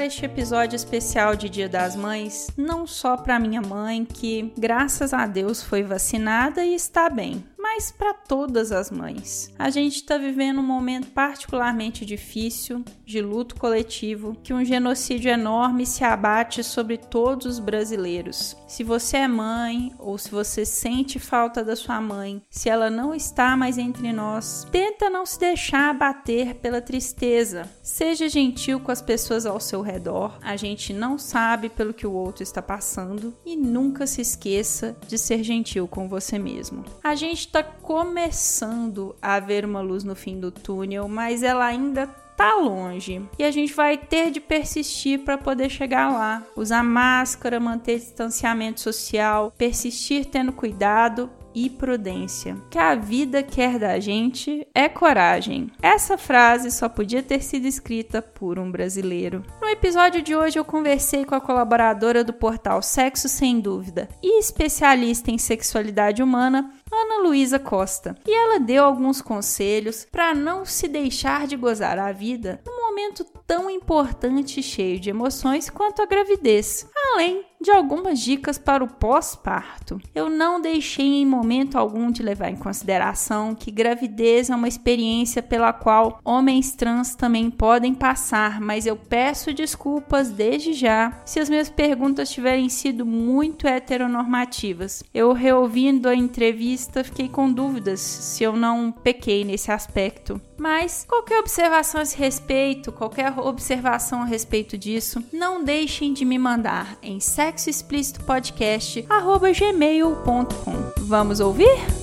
Dedicar este episódio especial de Dia das Mães não só para minha mãe, que graças a Deus foi vacinada e está bem, mas para todas as mães. A gente está vivendo um momento particularmente difícil, de luto coletivo, que um genocídio enorme se abate sobre todos os brasileiros. Se você é mãe ou se você sente falta da sua mãe, se ela não está mais entre nós, tenta não se deixar abater pela tristeza. Seja gentil com as pessoas ao seu redor. A gente não sabe pelo que o outro está passando e nunca se esqueça de ser gentil com você mesmo. A gente está começando a ver uma luz no fim do túnel, mas ela ainda tá longe e a gente vai ter de persistir para poder chegar lá. Usar máscara, manter distanciamento social, persistir tendo cuidado e prudência. Que a vida quer da gente é coragem. Essa frase só podia ter sido escrita por um brasileiro. No episódio de hoje eu conversei com a colaboradora do portal Sexo Sem Dúvida e especialista em sexualidade humana, Ana Luísa Costa. E ela deu alguns conselhos para não se deixar de gozar a vida momento tão importante e cheio de emoções quanto a gravidez, além de algumas dicas para o pós-parto. Eu não deixei em momento algum de levar em consideração que gravidez é uma experiência pela qual homens trans também podem passar, mas eu peço desculpas desde já se as minhas perguntas tiverem sido muito heteronormativas. Eu reouvindo a entrevista fiquei com dúvidas se eu não pequei nesse aspecto. Mas qualquer observação a esse respeito, qualquer observação a respeito disso, não deixem de me mandar em sexoexplicitopodcast@gmail.com. Vamos ouvir?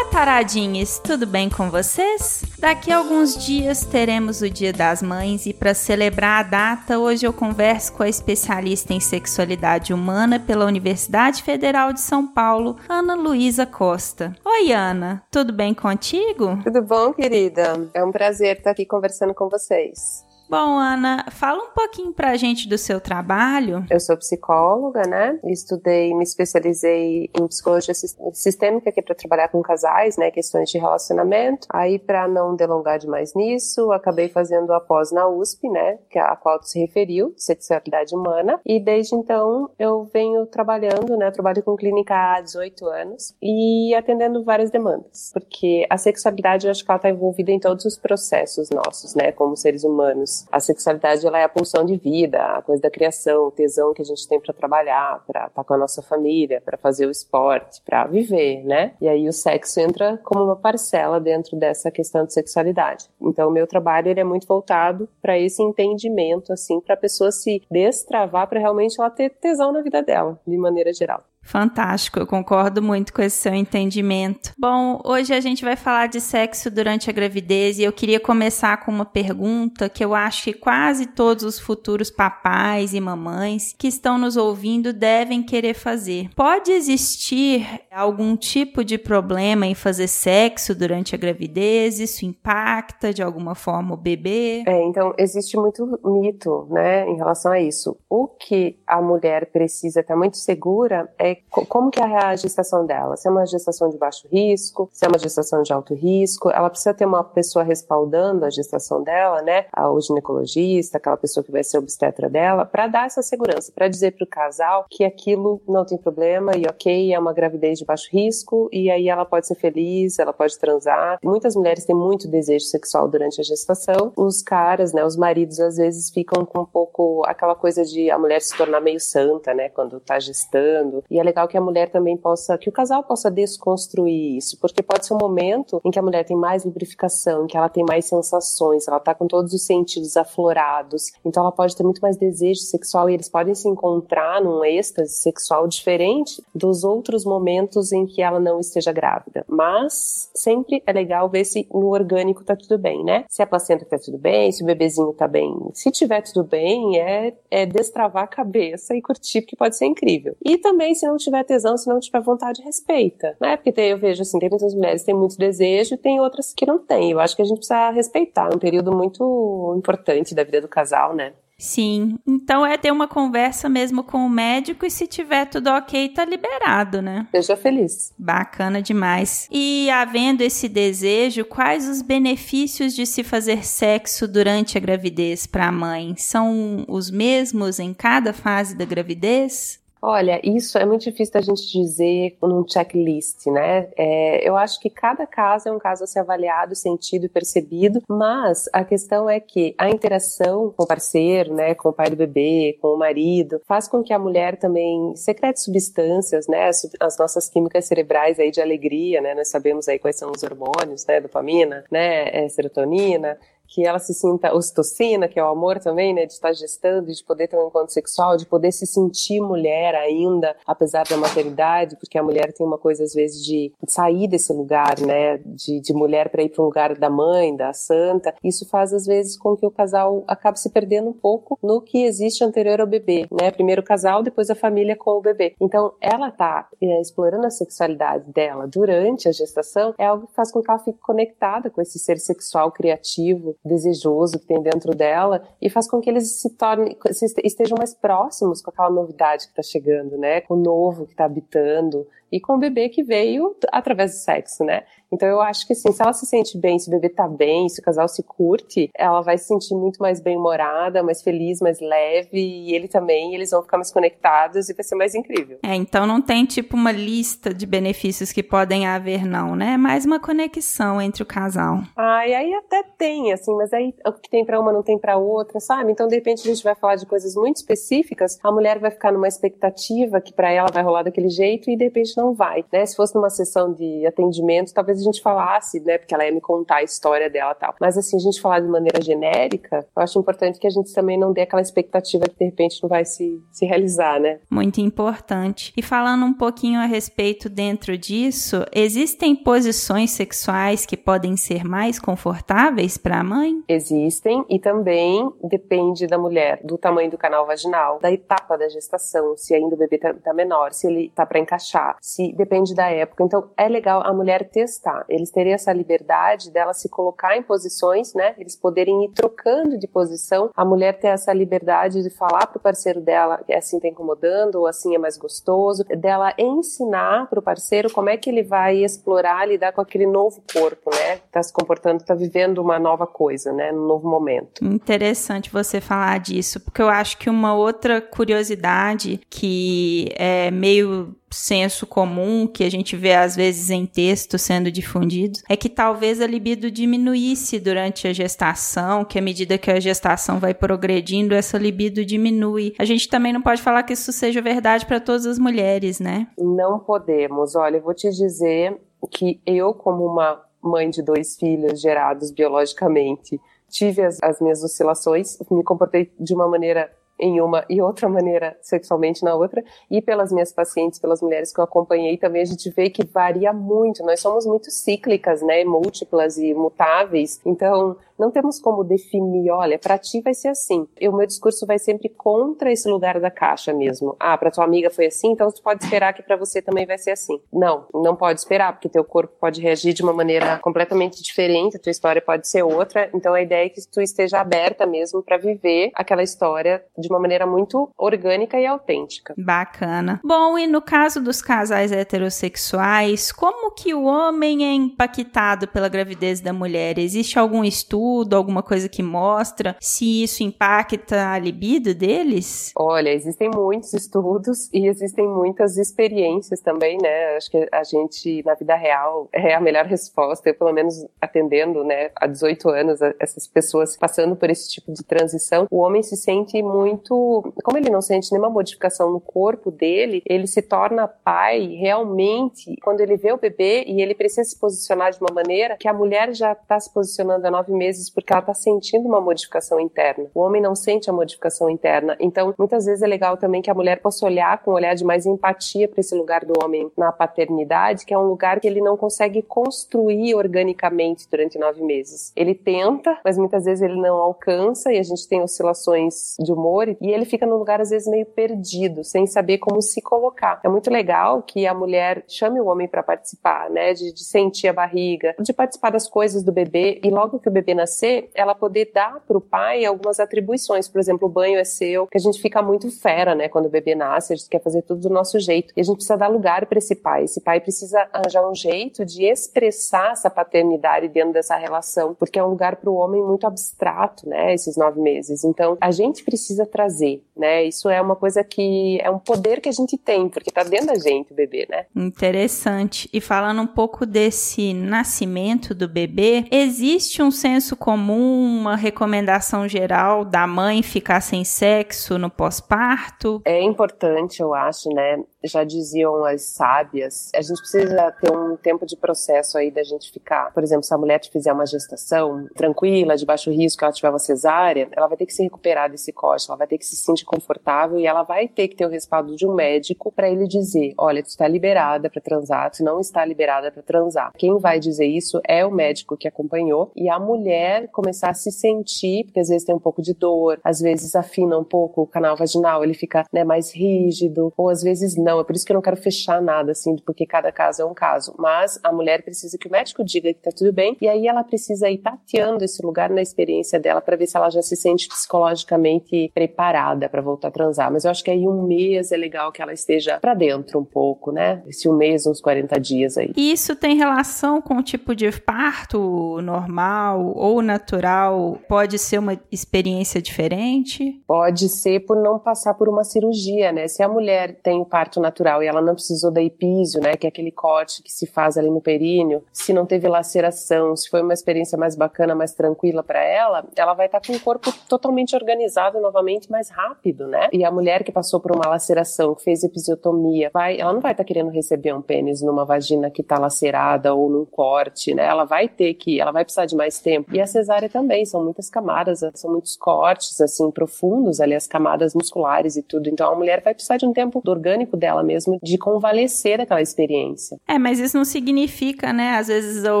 Taradinhas, tudo bem com vocês? Daqui a alguns dias teremos o Dia das Mães e para celebrar a data, hoje eu converso com a especialista em sexualidade humana pela Universidade Federal de São Paulo, Ana Luísa Costa. Oi, Ana, tudo bem contigo? Tudo bom, querida? É um prazer estar aqui conversando com vocês. Bom, Ana, fala um pouquinho pra gente do seu trabalho. Eu sou psicóloga, né? Estudei, me especializei em psicologia sistêmica, que é para trabalhar com casais, né? Questões de relacionamento. Aí, para não delongar demais nisso, acabei fazendo a pós na USP, né? Que é a qual tu se referiu, sexualidade humana. E desde então eu venho trabalhando, né? Eu trabalho com clínica há 18 anos e atendendo várias demandas. Porque a sexualidade, eu acho que ela tá envolvida em todos os processos nossos, né? Como seres humanos a sexualidade ela é a pulsão de vida, a coisa da criação, o tesão que a gente tem para trabalhar, para estar tá com a nossa família, para fazer o esporte, para viver, né? E aí o sexo entra como uma parcela dentro dessa questão de sexualidade. Então o meu trabalho ele é muito voltado para esse entendimento assim, para a pessoa se destravar para realmente ela ter tesão na vida dela, de maneira geral. Fantástico, eu concordo muito com esse seu entendimento. Bom, hoje a gente vai falar de sexo durante a gravidez e eu queria começar com uma pergunta que eu acho que quase todos os futuros papais e mamães que estão nos ouvindo devem querer fazer. Pode existir algum tipo de problema em fazer sexo durante a gravidez? Isso impacta de alguma forma o bebê? É, então existe muito mito, né, em relação a isso. O que a mulher precisa estar muito segura é como que é a gestação dela? Se é uma gestação de baixo risco, se é uma gestação de alto risco, ela precisa ter uma pessoa respaldando a gestação dela, né? O ginecologista, aquela pessoa que vai ser obstetra dela, para dar essa segurança, para dizer para o casal que aquilo não tem problema e ok, é uma gravidez de baixo risco e aí ela pode ser feliz, ela pode transar. Muitas mulheres têm muito desejo sexual durante a gestação. Os caras, né, os maridos às vezes ficam com um pouco aquela coisa de a mulher se tornar meio santa, né, quando tá gestando. E é legal que a mulher também possa, que o casal possa desconstruir isso, porque pode ser um momento em que a mulher tem mais lubrificação, em que ela tem mais sensações, ela tá com todos os sentidos aflorados, então ela pode ter muito mais desejo sexual e eles podem se encontrar num êxtase sexual diferente dos outros momentos em que ela não esteja grávida. Mas sempre é legal ver se no orgânico tá tudo bem, né? Se a placenta tá tudo bem, se o bebezinho tá bem. Se tiver tudo bem, é, é destravar a cabeça e curtir, porque pode ser incrível. E também, se não tiver tesão, se não tiver vontade, respeita, né? Porque tem, eu vejo assim, tem muitas mulheres que têm muito desejo e tem outras que não têm. Eu acho que a gente precisa respeitar. É um período muito importante da vida do casal, né? Sim. Então é ter uma conversa mesmo com o médico e se tiver tudo ok, tá liberado, né? Seja feliz. Bacana demais. E havendo esse desejo, quais os benefícios de se fazer sexo durante a gravidez para a mãe? São os mesmos em cada fase da gravidez? Olha, isso é muito difícil da gente dizer num checklist, né? É, eu acho que cada caso é um caso a ser avaliado, sentido e percebido, mas a questão é que a interação com o parceiro, né, com o pai do bebê, com o marido, faz com que a mulher também secrete substâncias, né, as nossas químicas cerebrais aí de alegria, né? Nós sabemos aí quais são os hormônios, né, dopamina, né, é, serotonina, que ela se sinta ocitocina, que é o amor também, né, de estar gestando, de poder ter um encontro sexual, de poder se sentir mulher ainda, apesar da maternidade, porque a mulher tem uma coisa às vezes de sair desse lugar, né, de, de mulher para ir para um lugar da mãe, da santa. Isso faz às vezes com que o casal acabe se perdendo um pouco no que existe anterior ao bebê, né? Primeiro o casal, depois a família com o bebê. Então, ela tá é, explorando a sexualidade dela durante a gestação, é algo que faz com que ela fique conectada com esse ser sexual criativo desejoso que tem dentro dela e faz com que eles se tornem, estejam mais próximos com aquela novidade que está chegando, né? Com o novo que está habitando e com o bebê que veio através do sexo, né? Então eu acho que assim, se ela se sente bem, se o bebê tá bem, se o casal se curte, ela vai se sentir muito mais bem-humorada, mais feliz, mais leve, e ele também, eles vão ficar mais conectados e vai ser mais incrível. É, então não tem tipo uma lista de benefícios que podem haver, não, né? É mais uma conexão entre o casal. Ah, e aí até tem, assim, mas aí o que tem para uma não tem para outra, sabe? Então de repente a gente vai falar de coisas muito específicas, a mulher vai ficar numa expectativa que para ela vai rolar daquele jeito e de repente não vai, né? Se fosse numa sessão de atendimento, talvez a gente falasse, né, porque ela ia me contar a história dela e tal. Mas assim, a gente falar de maneira genérica, eu acho importante que a gente também não dê aquela expectativa que de repente não vai se, se realizar, né? Muito importante. E falando um pouquinho a respeito dentro disso, existem posições sexuais que podem ser mais confortáveis para a mãe? Existem e também depende da mulher, do tamanho do canal vaginal, da etapa da gestação, se ainda o bebê tá, tá menor, se ele tá para encaixar, se depende da época. Então é legal a mulher testar. Eles terem essa liberdade dela se colocar em posições, né? Eles poderem ir trocando de posição. A mulher ter essa liberdade de falar pro parceiro dela que assim tá incomodando ou assim é mais gostoso, dela ensinar pro parceiro como é que ele vai explorar, lidar com aquele novo corpo, né? Tá se comportando, tá vivendo uma nova coisa, né? Num novo momento. Interessante você falar disso, porque eu acho que uma outra curiosidade que é meio senso comum que a gente vê às vezes em texto sendo difundido é que talvez a libido diminuísse durante a gestação, que à medida que a gestação vai progredindo, essa libido diminui. A gente também não pode falar que isso seja verdade para todas as mulheres, né? Não podemos. Olha, eu vou te dizer que eu, como uma mãe de dois filhos gerados biologicamente, tive as, as minhas oscilações, me comportei de uma maneira em uma e outra maneira sexualmente na outra, e pelas minhas pacientes, pelas mulheres que eu acompanhei também, a gente vê que varia muito. Nós somos muito cíclicas, né, múltiplas e mutáveis. Então, não temos como definir, olha, para ti vai ser assim. E o meu discurso vai sempre contra esse lugar da caixa mesmo. Ah, para tua amiga foi assim, então tu pode esperar que para você também vai ser assim. Não, não pode esperar, porque teu corpo pode reagir de uma maneira completamente diferente, a tua história pode ser outra. Então a ideia é que tu esteja aberta mesmo para viver aquela história de uma maneira muito orgânica e autêntica. Bacana. Bom, e no caso dos casais heterossexuais, como que o homem é impactado pela gravidez da mulher? Existe algum estudo estudo, alguma coisa que mostra se isso impacta a libido deles? Olha, existem muitos estudos e existem muitas experiências também, né? Acho que a gente, na vida real, é a melhor resposta. Eu, pelo menos, atendendo, né, há 18 anos, essas pessoas passando por esse tipo de transição, o homem se sente muito. Como ele não sente nenhuma modificação no corpo dele, ele se torna pai realmente quando ele vê o bebê e ele precisa se posicionar de uma maneira que a mulher já está se posicionando há nove meses porque ela está sentindo uma modificação interna. O homem não sente a modificação interna. Então, muitas vezes é legal também que a mulher possa olhar com um olhar de mais empatia para esse lugar do homem na paternidade, que é um lugar que ele não consegue construir organicamente durante nove meses. Ele tenta, mas muitas vezes ele não alcança e a gente tem oscilações de humor e ele fica num lugar às vezes meio perdido, sem saber como se colocar. É muito legal que a mulher chame o homem para participar, né, de, de sentir a barriga, de participar das coisas do bebê e logo que o bebê nascer, ela poder dar para o pai algumas atribuições. Por exemplo, o banho é seu, que a gente fica muito fera, né, quando o bebê nasce, a gente quer fazer tudo do nosso jeito. E a gente precisa dar lugar para esse pai. Esse pai precisa arranjar um jeito de expressar essa paternidade dentro dessa relação, porque é um lugar para o homem muito abstrato, né, esses nove meses. Então, a gente precisa trazer, né, isso é uma coisa que é um poder que a gente tem, porque tá dentro da gente o bebê, né. Interessante. E falando um pouco desse nascimento do bebê, existe um senso comum, uma recomendação geral da mãe ficar sem sexo no pós-parto? É importante, eu acho, né? Já diziam as sábias, a gente precisa ter um tempo de processo aí da gente ficar. Por exemplo, se a mulher fizer uma gestação tranquila, de baixo risco, ela tiver uma cesárea, ela vai ter que se recuperar desse corte, ela vai ter que se sentir confortável e ela vai ter que ter o respaldo de um médico para ele dizer: olha, tu está liberada para transar, tu não está liberada para transar. Quem vai dizer isso é o médico que acompanhou e a mulher começar a se sentir, porque às vezes tem um pouco de dor, às vezes afina um pouco o canal vaginal, ele fica né, mais rígido, ou às vezes não. É por isso que eu não quero fechar nada, assim, porque cada caso é um caso. Mas a mulher precisa que o médico diga que tá tudo bem, e aí ela precisa ir tateando esse lugar na experiência dela para ver se ela já se sente psicologicamente preparada para voltar a transar. Mas eu acho que aí um mês é legal que ela esteja para dentro um pouco, né? Esse um mês, uns 40 dias aí. E isso tem relação com o tipo de parto normal ou natural? Pode ser uma experiência diferente? Pode ser por não passar por uma cirurgia, né? Se a mulher tem o parto natural e ela não precisou da epísio, né, que é aquele corte que se faz ali no períneo, se não teve laceração, se foi uma experiência mais bacana, mais tranquila para ela, ela vai estar tá com o corpo totalmente organizado novamente mais rápido, né? E a mulher que passou por uma laceração, que fez episiotomia, vai, ela não vai estar tá querendo receber um pênis numa vagina que está lacerada ou num corte, né? Ela vai ter que, ela vai precisar de mais tempo. E a cesárea também, são muitas camadas, são muitos cortes assim profundos ali as camadas musculares e tudo. Então a mulher vai precisar de um tempo do orgânico dela mesmo de convalescer daquela experiência. É, mas isso não significa, né? Às vezes o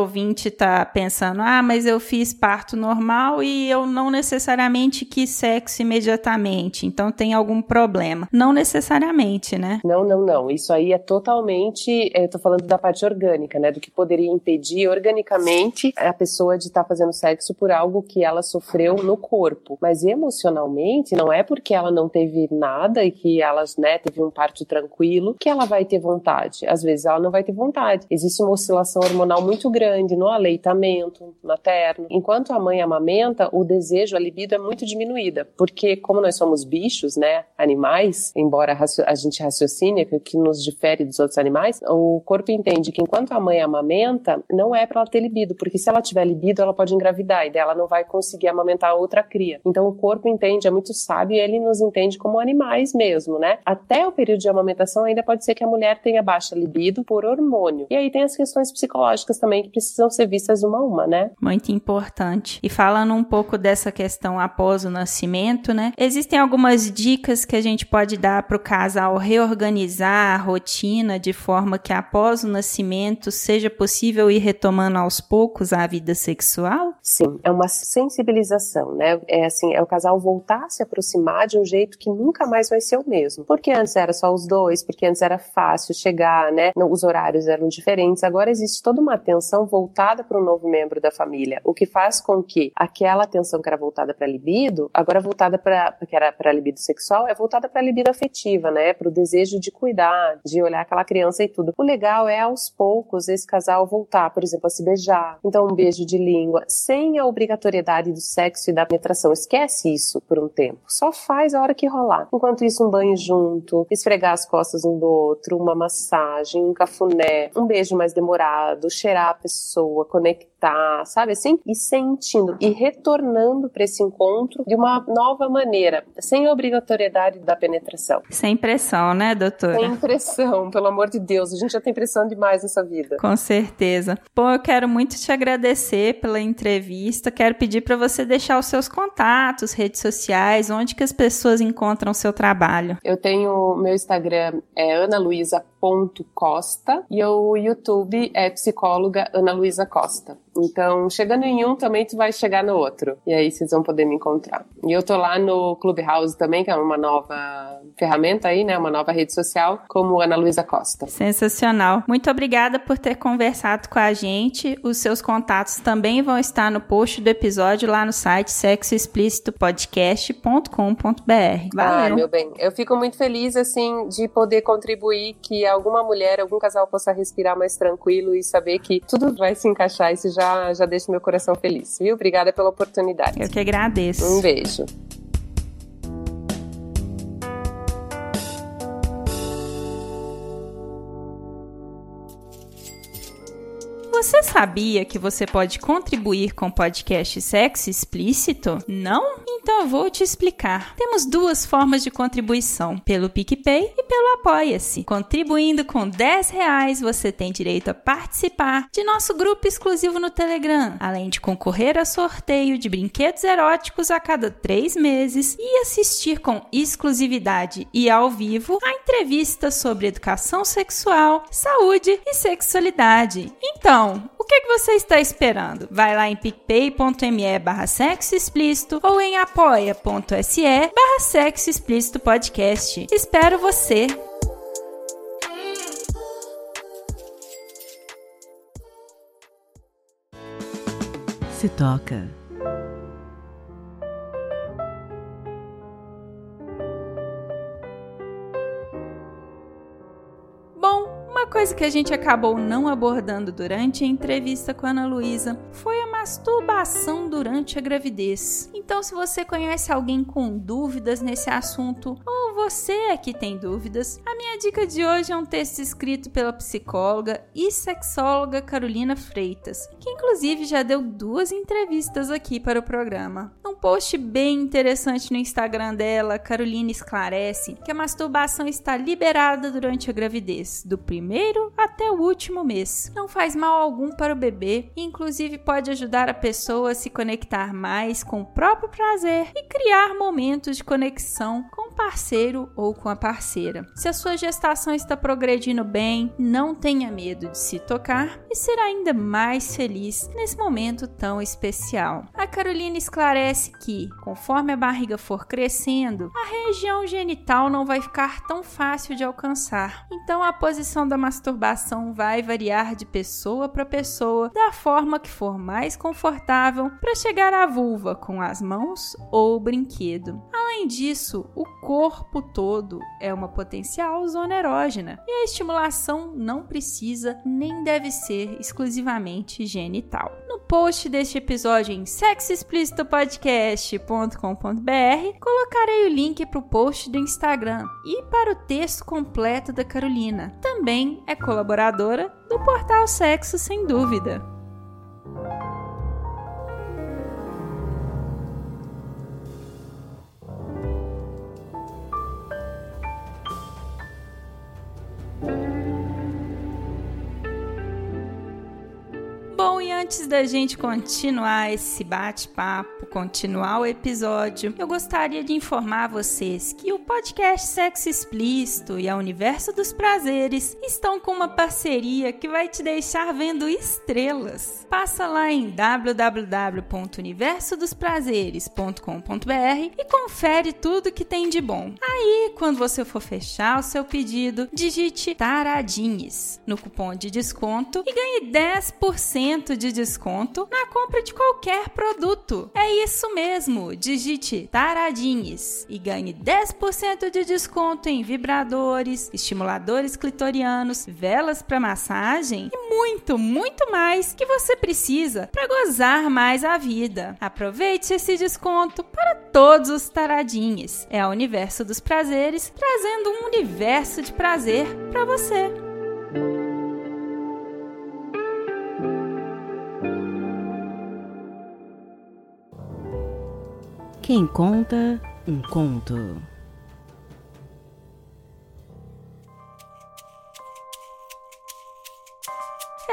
ouvinte tá pensando: "Ah, mas eu fiz parto normal e eu não necessariamente quis sexo imediatamente, então tem algum problema". Não necessariamente, né? Não, não, não. Isso aí é totalmente, eu tô falando da parte orgânica, né, do que poderia impedir organicamente a pessoa de estar tá fazendo sexo por algo que ela sofreu no corpo, mas emocionalmente não é porque ela não teve nada e que ela, né, teve um parto tranquilo que ela vai ter vontade. Às vezes ela não vai ter vontade. Existe uma oscilação hormonal muito grande no aleitamento materno. Enquanto a mãe amamenta, o desejo, a libido é muito diminuída, porque como nós somos bichos, né, animais, embora a gente raciocine que, que nos difere dos outros animais, o corpo entende que enquanto a mãe amamenta, não é para ela ter libido, porque se ela tiver libido, ela pode engravidar e dela não vai conseguir amamentar outra cria. Então o corpo entende, é muito sábio e ele nos entende como animais mesmo, né? Até o período de amamentação ainda pode ser que a mulher tenha baixa libido por hormônio. E aí tem as questões psicológicas também que precisam ser vistas uma a uma, né? Muito importante. E falando um pouco dessa questão após o nascimento, né? Existem algumas dicas que a gente pode dar para o casal reorganizar a rotina de forma que após o nascimento seja possível ir retomando aos poucos a vida sexual? Sim, é uma sensibilização, né? É assim, é o casal voltar a se aproximar de um jeito que nunca mais vai ser o mesmo. Porque antes era só os dois, depois, porque antes era fácil chegar, né? Os horários eram diferentes. Agora existe toda uma atenção voltada para um novo membro da família, o que faz com que aquela atenção que era voltada para libido, agora voltada para que era para libido sexual, é voltada para libido afetiva, né? Para o desejo de cuidar, de olhar aquela criança e tudo. O legal é aos poucos esse casal voltar, por exemplo, a se beijar. Então um beijo de língua, sem a obrigatoriedade do sexo e da penetração. Esquece isso por um tempo. Só faz a hora que rolar. Enquanto isso, um banho junto, esfregar as costas um do outro, uma massagem, um cafuné, um beijo mais demorado, cheirar a pessoa, conectar, sabe assim? E sentindo e retornando para esse encontro de uma nova maneira, sem a obrigatoriedade da penetração. Sem pressão, né, doutora? Sem pressão, pelo amor de Deus. A gente já tem pressão demais nessa vida. Com certeza. Bom, eu quero muito te agradecer pela entrevista. Quero pedir para você deixar os seus contatos, redes sociais, onde que as pessoas encontram o seu trabalho. Eu tenho meu Instagram é analuisa.costa e o YouTube é psicóloga Ana Luísa Costa. Então, chegando em um, também tu vai chegar no outro. E aí vocês vão poder me encontrar. E eu tô lá no Clubhouse também, que é uma nova ferramenta aí, né? Uma nova rede social, como Ana Luísa Costa. Sensacional. Muito obrigada por ter conversado com a gente. Os seus contatos também vão estar no post do episódio lá no site sexoexplicitopodcast.com.br. Valeu. Ah, meu bem. Eu fico muito feliz, assim, de poder contribuir que alguma mulher, algum casal possa respirar mais tranquilo e saber que tudo vai se encaixar. Isso já já, deixa meu coração feliz, viu? Obrigada pela oportunidade. Eu que agradeço. Um beijo. Você sabia que você pode contribuir com podcast Sexo Explícito? Não? Então eu vou te explicar. Temos duas formas de contribuição, pelo PicPay e pelo Apoia-se. Contribuindo com 10 reais, você tem direito a participar de nosso grupo exclusivo no Telegram, além de concorrer a sorteio de brinquedos eróticos a cada três meses e assistir com exclusividade e ao vivo a entrevistas sobre educação sexual, saúde e sexualidade. Então, o que, que você está esperando? Vai lá em picpay.me barra sexo explícito ou em apoia.se barra sexo explícito podcast. Espero você! Se toca. Coisa que a gente acabou não abordando durante a entrevista com a Ana Luísa foi a masturbação durante a gravidez. Então, se você conhece alguém com dúvidas nesse assunto, ou você é que tem dúvidas, a minha dica de hoje é um texto escrito pela psicóloga e sexóloga Carolina Freitas, que inclusive já deu duas entrevistas aqui para o programa. Um post bem interessante no Instagram dela, Carolina esclarece que a masturbação está liberada durante a gravidez, do primeiro até o último mês. Não faz mal algum para o bebê e, inclusive, pode ajudar a pessoa a se conectar mais com o próprio prazer e criar momentos de conexão com o parceiro ou com a parceira. Se a sua gestação está progredindo bem, não tenha medo de se tocar e ser ainda mais feliz nesse momento tão especial. A Carolina esclarece que, conforme a barriga for crescendo, a região genital não vai ficar tão fácil de alcançar. Então a posição da masturbação vai variar de pessoa para pessoa, da forma que for mais confortável para chegar à vulva com as mãos ou o brinquedo. Além disso, o corpo todo é uma potencial zona erógena e a estimulação não precisa nem deve ser exclusivamente genital. No post deste episódio em sexoexplicitopodcast.com.br colocarei o link para o post do Instagram e para o texto completo da Carolina. Também é colaboradora do portal Sexo Sem Dúvida. Antes da gente continuar esse bate-papo, continuar o episódio, eu gostaria de informar vocês que o podcast Sexo Explícito e a Universo dos Prazeres estão com uma parceria que vai te deixar vendo estrelas. Passa lá em www.universodosprazeres.com.br e confere tudo que tem de bom. Aí, quando você for fechar o seu pedido, digite Taradinhas no cupom de desconto e ganhe 10% de desconto na compra de qualquer produto. É isso mesmo, digite Taradinhas e ganhe 10% de desconto em vibradores, estimuladores clitorianos, velas para massagem e muito, muito mais que você precisa para gozar mais a vida. Aproveite esse desconto para todos os taradinhos. É o universo dos prazeres trazendo um universo de prazer para você. Quem conta um conto.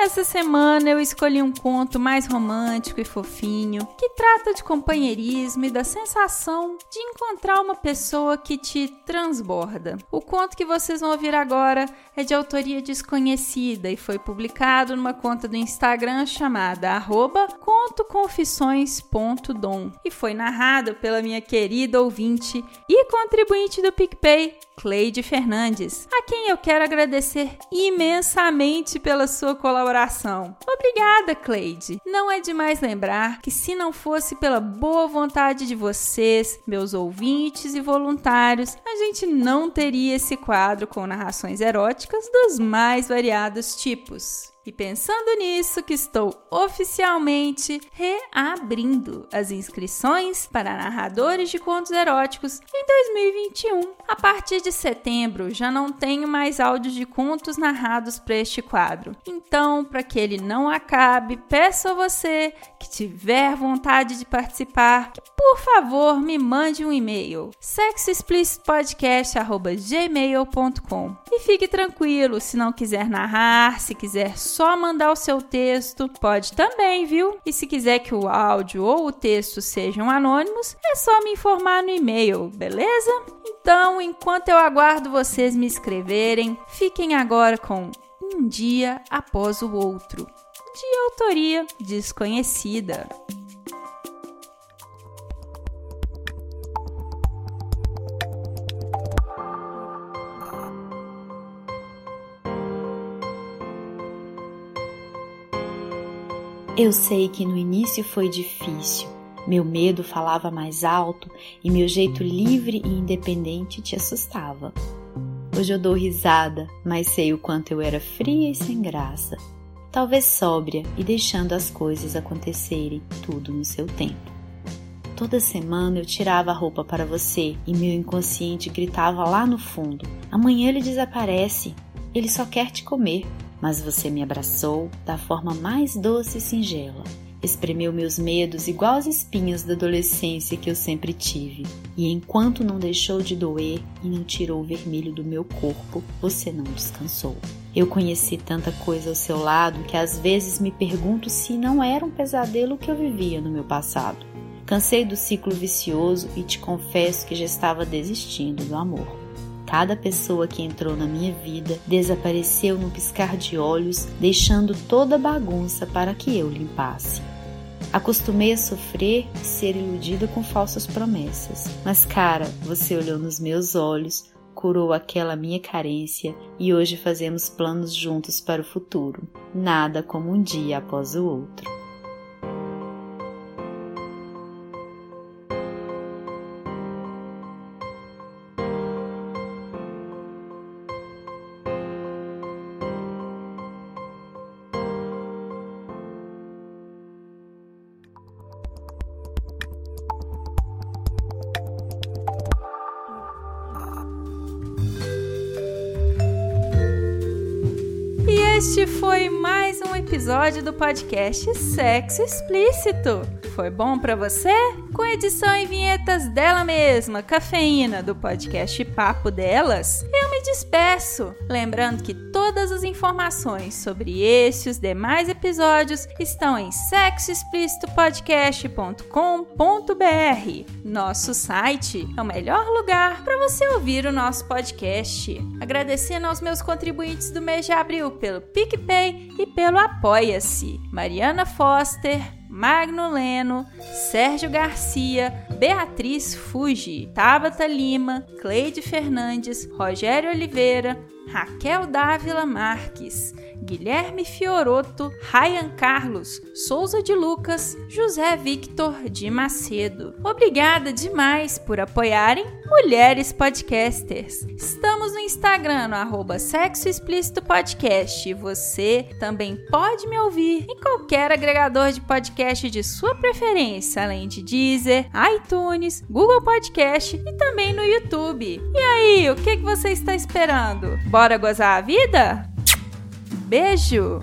Essa semana eu escolhi um conto mais romântico e fofinho, que trata de companheirismo e da sensação de encontrar uma pessoa que te transborda. O conto que vocês vão ouvir agora é de autoria desconhecida e foi publicado numa conta do Instagram chamada contoconfissões.dom e foi narrado pela minha querida ouvinte e contribuinte do PicPay, Cleide Fernandes, a quem eu quero agradecer imensamente pela sua colaboração. Obrigada, Cleide! Não é demais lembrar que se não fosse pela boa vontade de vocês, meus ouvintes e voluntários, a gente não teria esse quadro com narrações eróticas dos mais variados tipos. E pensando nisso, que estou oficialmente reabrindo as inscrições para narradores de contos eróticos em 2021. A partir de setembro já não tenho mais áudios de contos narrados para este quadro. Então, para que ele não acabe, peço a você que tiver vontade de participar, que por favor me mande um e-mail sexoexplicitpodcast@gmail.com. E fique tranquilo, se não quiser narrar, se quiser só mandar o seu texto, pode também, viu? E se quiser que o áudio ou o texto sejam anônimos, é só me informar no e-mail, beleza? Então, enquanto eu aguardo vocês me escreverem, fiquem agora com Um Dia Após o Outro, de autoria desconhecida. Eu sei que no início foi difícil. Meu medo falava mais alto e meu jeito livre e independente te assustava. Hoje eu dou risada, mas sei o quanto eu era fria e sem graça. Talvez sóbria e deixando as coisas acontecerem tudo no seu tempo. Toda semana eu tirava a roupa para você e meu inconsciente gritava lá no fundo: amanhã ele desaparece, ele só quer te comer mas você me abraçou da forma mais doce e singela. Espremeu meus medos igual as espinhas da adolescência que eu sempre tive. E enquanto não deixou de doer e não tirou o vermelho do meu corpo, você não descansou. Eu conheci tanta coisa ao seu lado que às vezes me pergunto se não era um pesadelo que eu vivia no meu passado. Cansei do ciclo vicioso e te confesso que já estava desistindo do amor. Cada pessoa que entrou na minha vida desapareceu no piscar de olhos, deixando toda a bagunça para que eu limpasse. Acostumei a sofrer e ser iludida com falsas promessas. Mas, cara, você olhou nos meus olhos, curou aquela minha carência e hoje fazemos planos juntos para o futuro. Nada como um dia após o outro. Este foi mais um episódio do podcast Sexo Explícito. Foi bom para você? Com edição e vinhetas dela mesma, Cafeína, do podcast Papo Delas, eu me despeço, lembrando que todas as informações sobre esse e os demais episódios estão em sexoexplicitopodcast.com.br. Nosso site é o melhor lugar para você ouvir o nosso podcast. Agradecendo aos meus contribuintes do mês de abril pelo PicPay e pelo Apoia-se. Mariana Foster, Magno Leno, Sérgio Garcia, Beatriz Fuji, Tabata Lima, Cleide Fernandes, Rogério Oliveira, Raquel Dávila Marques, Guilherme Fioroto, Ryan Carlos, Souza de Lucas, José Victor de Macedo. Obrigada demais por apoiarem Mulheres Podcasters. Estamos no Instagram, no arroba Sexo Explícito Podcast. Você também pode me ouvir em qualquer agregador de podcast de sua preferência, além de Deezer, iTunes, Google Podcast e também no YouTube. E aí, o que você está esperando? Bora gozar a vida? Beijo!